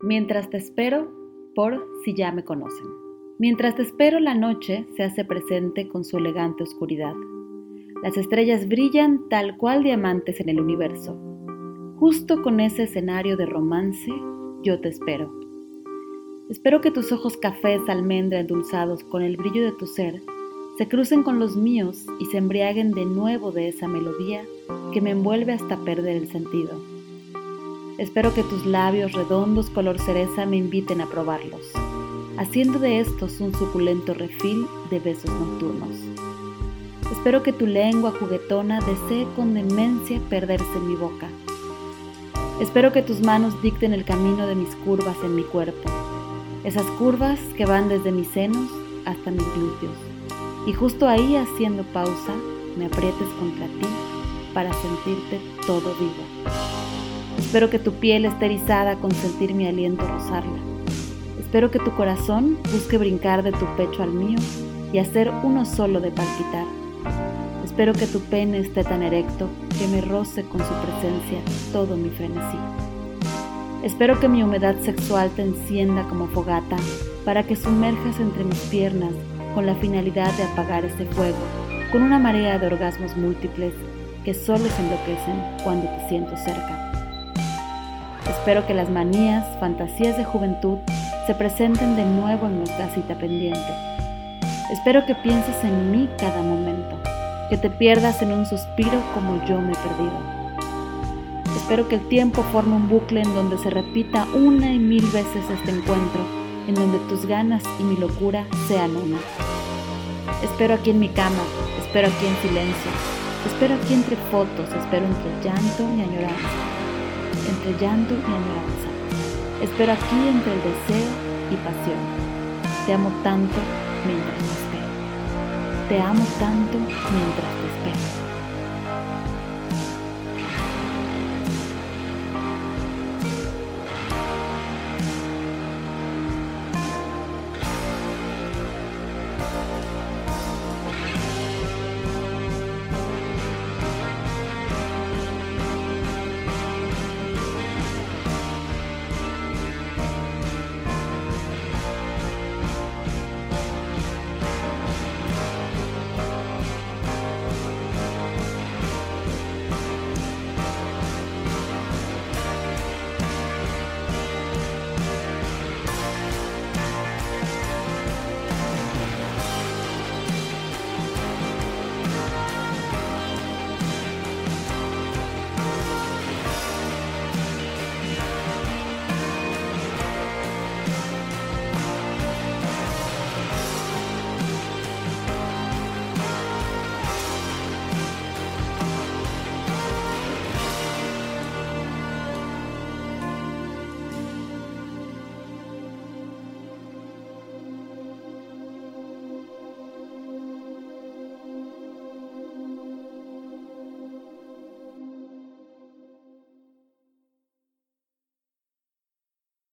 Mientras te espero, por si ya me conocen. Mientras te espero, la noche se hace presente con su elegante oscuridad. Las estrellas brillan tal cual diamantes en el universo. Justo con ese escenario de romance, yo te espero. Espero que tus ojos cafés almendra endulzados con el brillo de tu ser se crucen con los míos y se embriaguen de nuevo de esa melodía que me envuelve hasta perder el sentido. Espero que tus labios redondos color cereza me inviten a probarlos, haciendo de estos un suculento refil de besos nocturnos. Espero que tu lengua juguetona desee con demencia perderse en mi boca. Espero que tus manos dicten el camino de mis curvas en mi cuerpo, esas curvas que van desde mis senos hasta mis glúteos. Y justo ahí, haciendo pausa, me aprietes contra ti para sentirte todo vivo. Espero que tu piel esté erizada con sentir mi aliento rozarla. Espero que tu corazón busque brincar de tu pecho al mío y hacer uno solo de palpitar. Espero que tu pene esté tan erecto que me roce con su presencia todo mi frenesí. Espero que mi humedad sexual te encienda como fogata para que sumerjas entre mis piernas con la finalidad de apagar ese fuego con una marea de orgasmos múltiples que solo se enloquecen cuando te siento cerca. Espero que las manías, fantasías de juventud se presenten de nuevo en nuestra cita pendiente. Espero que pienses en mí cada momento, que te pierdas en un suspiro como yo me he perdido. Espero que el tiempo forme un bucle en donde se repita una y mil veces este encuentro, en donde tus ganas y mi locura sean una. Espero aquí en mi cama, espero aquí en silencio, espero aquí entre fotos, espero entre llanto y añoranza llanto y añoranza. Espero aquí entre el deseo y pasión. Te amo tanto mientras me espero. Te amo tanto mientras